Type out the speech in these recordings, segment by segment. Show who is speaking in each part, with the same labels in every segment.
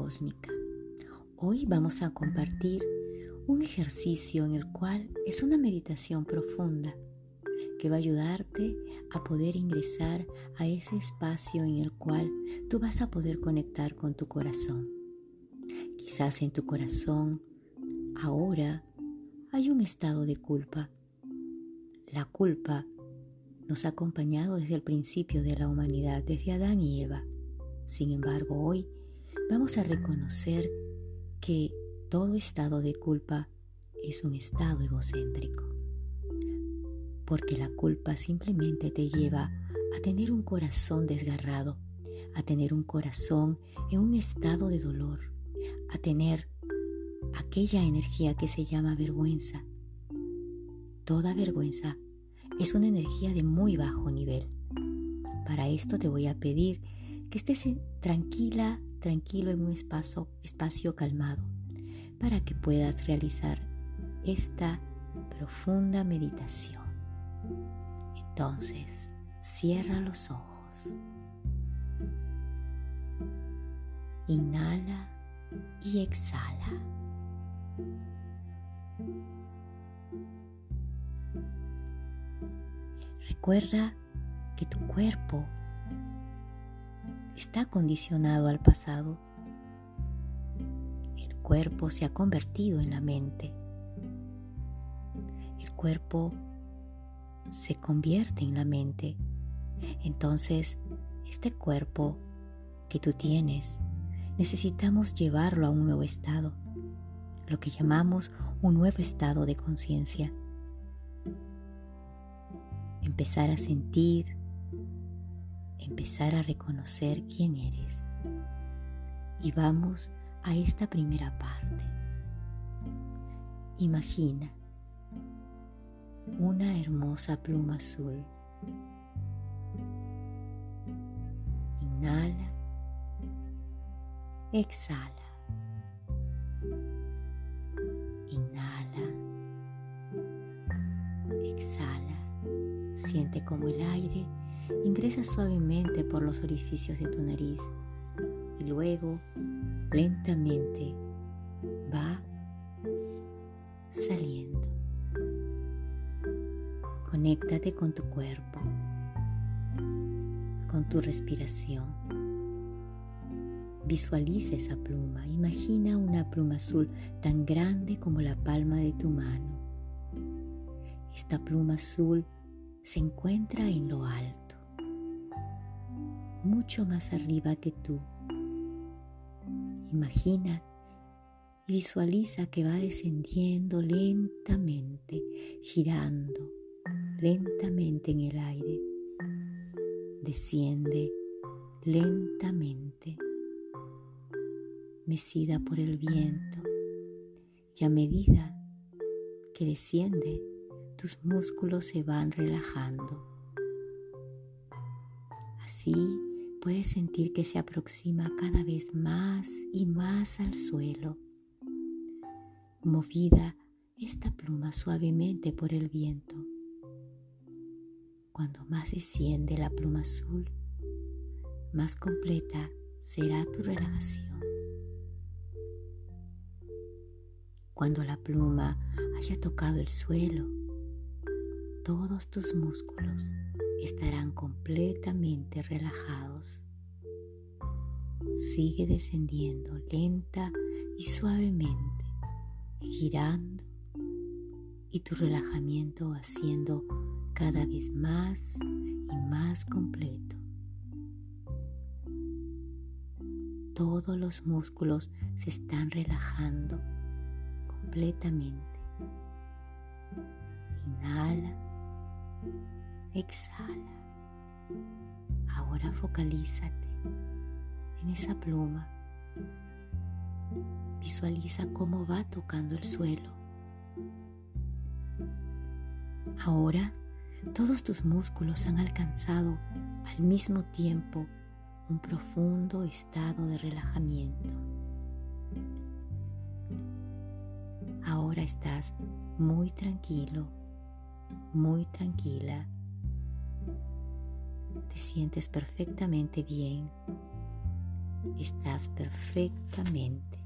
Speaker 1: cósmica. Hoy vamos a compartir un ejercicio en el cual es una meditación profunda que va a ayudarte a poder ingresar a ese espacio en el cual tú vas a poder conectar con tu corazón. Quizás en tu corazón ahora hay un estado de culpa. La culpa nos ha acompañado desde el principio de la humanidad, desde Adán y Eva. Sin embargo, hoy vamos a reconocer que todo estado de culpa es un estado egocéntrico porque la culpa simplemente te lleva a tener un corazón desgarrado, a tener un corazón en un estado de dolor, a tener aquella energía que se llama vergüenza. Toda vergüenza es una energía de muy bajo nivel. Para esto te voy a pedir que estés tranquila, tranquilo en un espacio, espacio calmado, para que puedas realizar esta profunda meditación. Entonces, cierra los ojos. Inhala y exhala. Recuerda que tu cuerpo está condicionado al pasado. El cuerpo se ha convertido en la mente. El cuerpo se convierte en la mente. Entonces, este cuerpo que tú tienes, necesitamos llevarlo a un nuevo estado, lo que llamamos un nuevo estado de conciencia. Empezar a sentir, empezar a reconocer quién eres. Y vamos a esta primera parte. Imagina una hermosa pluma azul. Inhala, exhala. Inhala, exhala. Siente como el aire ingresa suavemente por los orificios de tu nariz y luego lentamente va saliendo. Conéctate con tu cuerpo, con tu respiración. Visualiza esa pluma. Imagina una pluma azul tan grande como la palma de tu mano. Esta pluma azul se encuentra en lo alto, mucho más arriba que tú. Imagina y visualiza que va descendiendo lentamente, girando lentamente en el aire. Desciende lentamente, mecida por el viento, y a medida que desciende, tus músculos se van relajando. Así puedes sentir que se aproxima cada vez más y más al suelo, movida esta pluma suavemente por el viento. Cuando más desciende la pluma azul, más completa será tu relajación. Cuando la pluma haya tocado el suelo, todos tus músculos estarán completamente relajados. Sigue descendiendo lenta y suavemente, girando y tu relajamiento haciendo cada vez más y más completo. Todos los músculos se están relajando completamente. Inhala exhala. Ahora focalízate en esa pluma. Visualiza cómo va tocando el suelo. Ahora todos tus músculos han alcanzado al mismo tiempo un profundo estado de relajamiento. Ahora estás muy tranquilo, muy tranquila. Te sientes perfectamente bien. Estás perfectamente.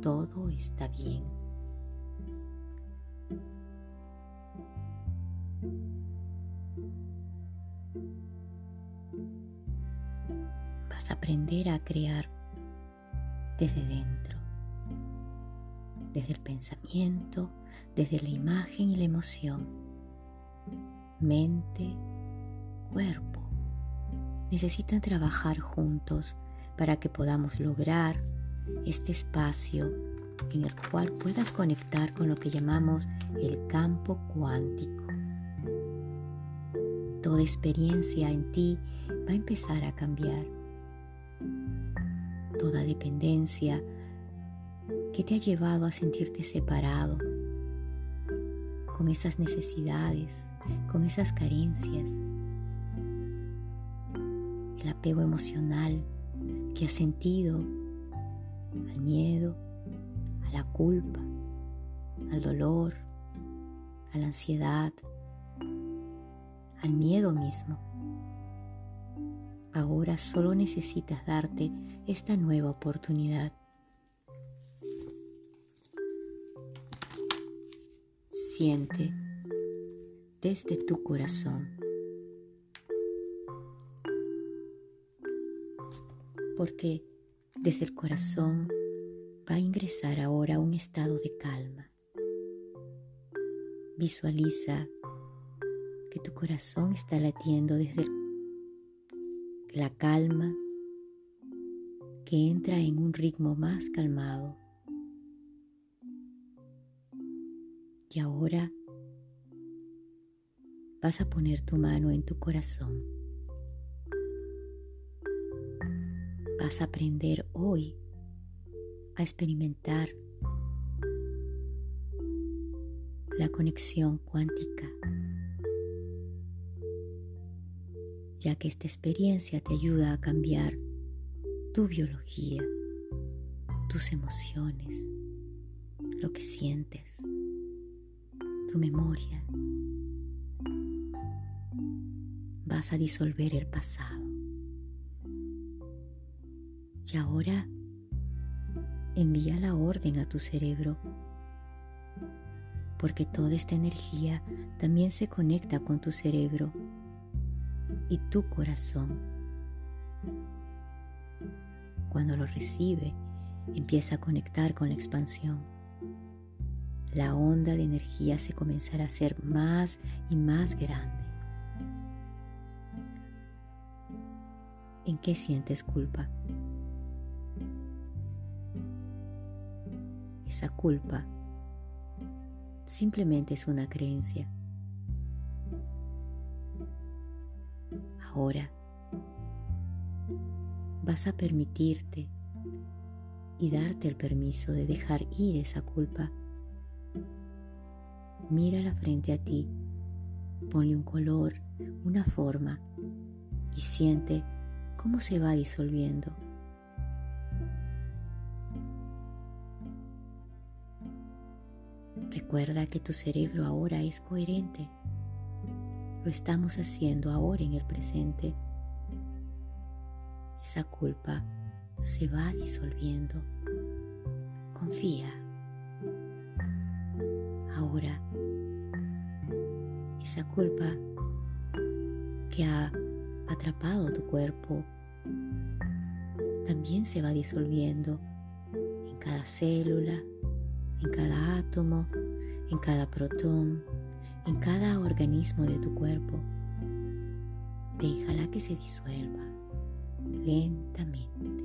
Speaker 1: Todo está bien. Vas a aprender a crear desde dentro, desde el pensamiento, desde la imagen y la emoción. Mente, cuerpo necesitan trabajar juntos para que podamos lograr este espacio en el cual puedas conectar con lo que llamamos el campo cuántico. Toda experiencia en ti va a empezar a cambiar. Toda dependencia que te ha llevado a sentirte separado, con esas necesidades, con esas carencias, apego emocional que has sentido al miedo, a la culpa, al dolor, a la ansiedad, al miedo mismo. Ahora solo necesitas darte esta nueva oportunidad. Siente desde tu corazón. Porque desde el corazón va a ingresar ahora a un estado de calma. Visualiza que tu corazón está latiendo desde la calma que entra en un ritmo más calmado. Y ahora vas a poner tu mano en tu corazón. Vas a aprender hoy a experimentar la conexión cuántica, ya que esta experiencia te ayuda a cambiar tu biología, tus emociones, lo que sientes, tu memoria. Vas a disolver el pasado. Y ahora envía la orden a tu cerebro, porque toda esta energía también se conecta con tu cerebro y tu corazón. Cuando lo recibe, empieza a conectar con la expansión. La onda de energía se comenzará a hacer más y más grande. ¿En qué sientes culpa? Esa culpa simplemente es una creencia. Ahora vas a permitirte y darte el permiso de dejar ir esa culpa. Mírala frente a ti, ponle un color, una forma y siente cómo se va disolviendo Recuerda que tu cerebro ahora es coherente. Lo estamos haciendo ahora en el presente. Esa culpa se va disolviendo. Confía. Ahora, esa culpa que ha atrapado tu cuerpo también se va disolviendo en cada célula, en cada átomo, en cada protón, en cada organismo de tu cuerpo. Déjala que se disuelva lentamente.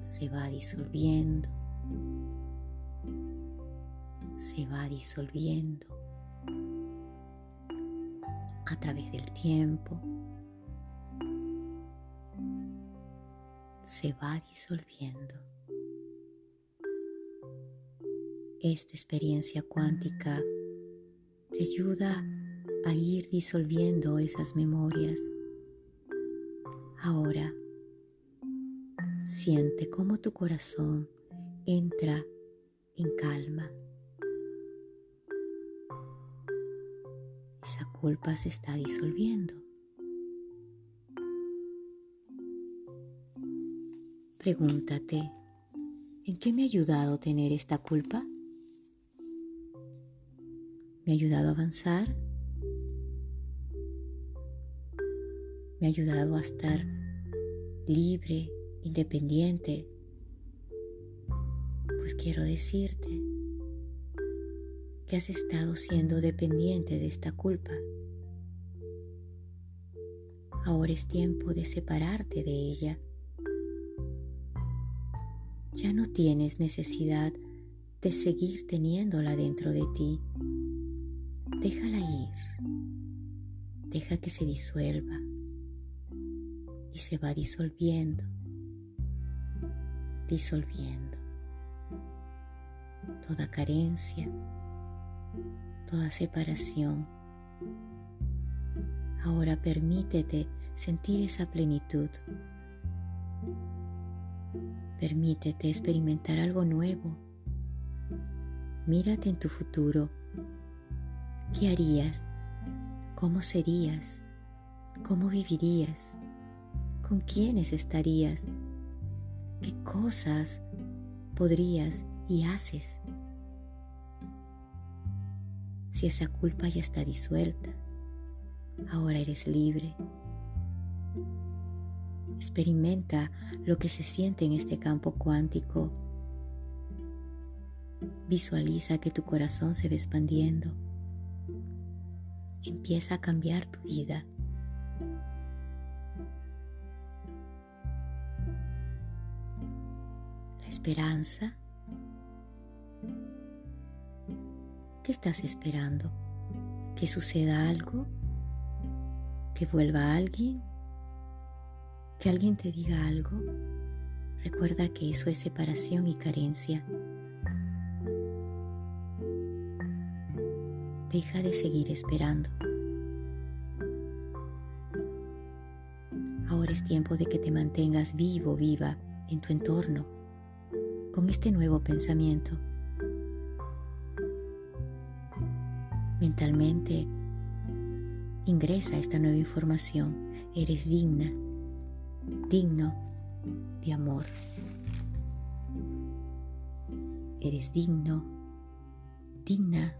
Speaker 1: Se va disolviendo. Se va disolviendo. a través del tiempo se va disolviendo. Esta experiencia cuántica te ayuda a ir disolviendo esas memorias. Ahora, siente cómo tu corazón entra en calma. Esa culpa se está disolviendo. Pregúntate, ¿en qué me ha ayudado tener esta culpa? ¿Me ha ayudado a avanzar? ¿Me ha ayudado a estar libre, independiente? Pues quiero decirte que has estado siendo dependiente de esta culpa. Ahora es tiempo de separarte de ella ya no tienes necesidad de seguir teniéndola dentro de ti. Déjala ir. Deja que se disuelva y se va disolviendo, disolviendo. Toda carencia, toda separación. Ahora permítete sentir esa plenitud Permítete experimentar algo nuevo. Mírate en tu futuro. ¿Qué harías? ¿Cómo serías? ¿Cómo vivirías? ¿Con quiénes estarías? ¿Qué cosas podrías y haces? Si esa culpa ya está disuelta, ahora eres libre. Experimenta lo que se siente en este campo cuántico. Visualiza que tu corazón se va expandiendo. Empieza a cambiar tu vida. La esperanza. ¿Qué estás esperando? ¿Que suceda algo? ¿Que vuelva alguien? que alguien te diga algo, recuerda que eso es separación y carencia. Deja de seguir esperando. Ahora es tiempo de que te mantengas vivo, viva en tu entorno, con este nuevo pensamiento. Mentalmente, ingresa esta nueva información. Eres digna, digno de amor. Eres digno, digna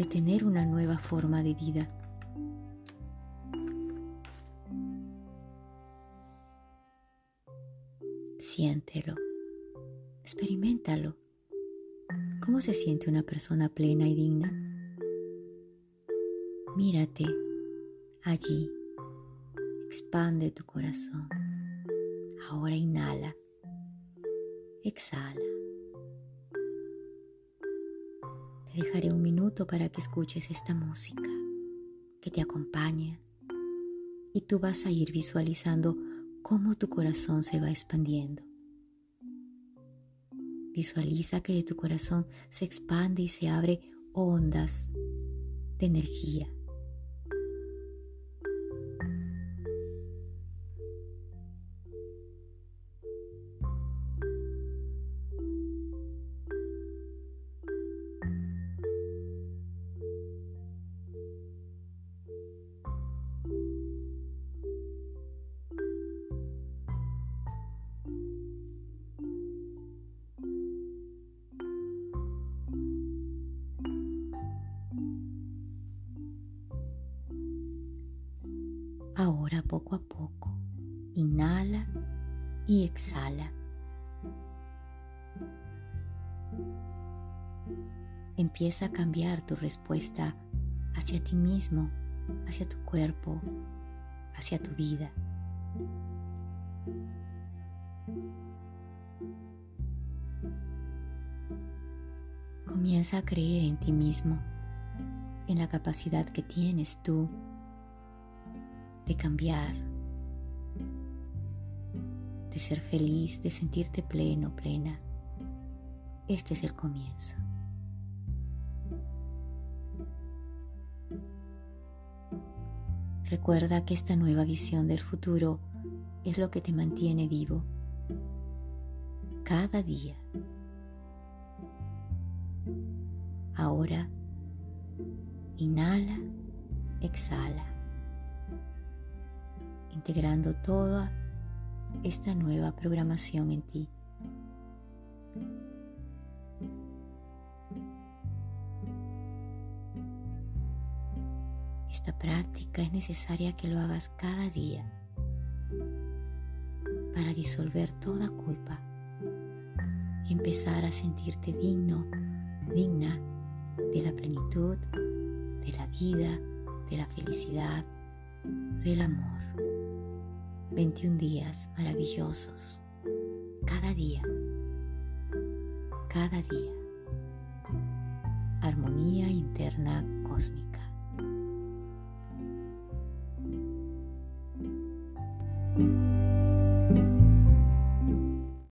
Speaker 1: de tener una nueva forma de vida. Siéntelo, experimentalo. ¿Cómo se siente una persona plena y digna? Mírate allí Expande tu corazón. Ahora inhala. Exhala. Dejaré un minuto para que escuches esta música que te acompaña y tú vas a ir visualizando cómo tu corazón se va expandiendo. Visualiza que de tu corazón se expande y se abre ondas de energía Poco a poco, inhala y exhala. Empieza a cambiar tu respuesta hacia ti mismo, hacia tu cuerpo, hacia tu vida. Comienza a creer en ti mismo, en la capacidad que tienes tú de cambiar, de ser feliz, de sentirte pleno, plena. Este es el comienzo. Recuerda que esta nueva visión del futuro es lo que te mantiene vivo cada día. Ahora, inhala, exhala, integrando toda esta nueva programación en ti. Esta práctica es necesaria que lo hagas cada día para disolver toda culpa y empezar a sentirte digno, digna de la plenitud, de la vida, de la felicidad, del amor. 21 días maravillosos, cada día, cada día. Armonía interna cósmica.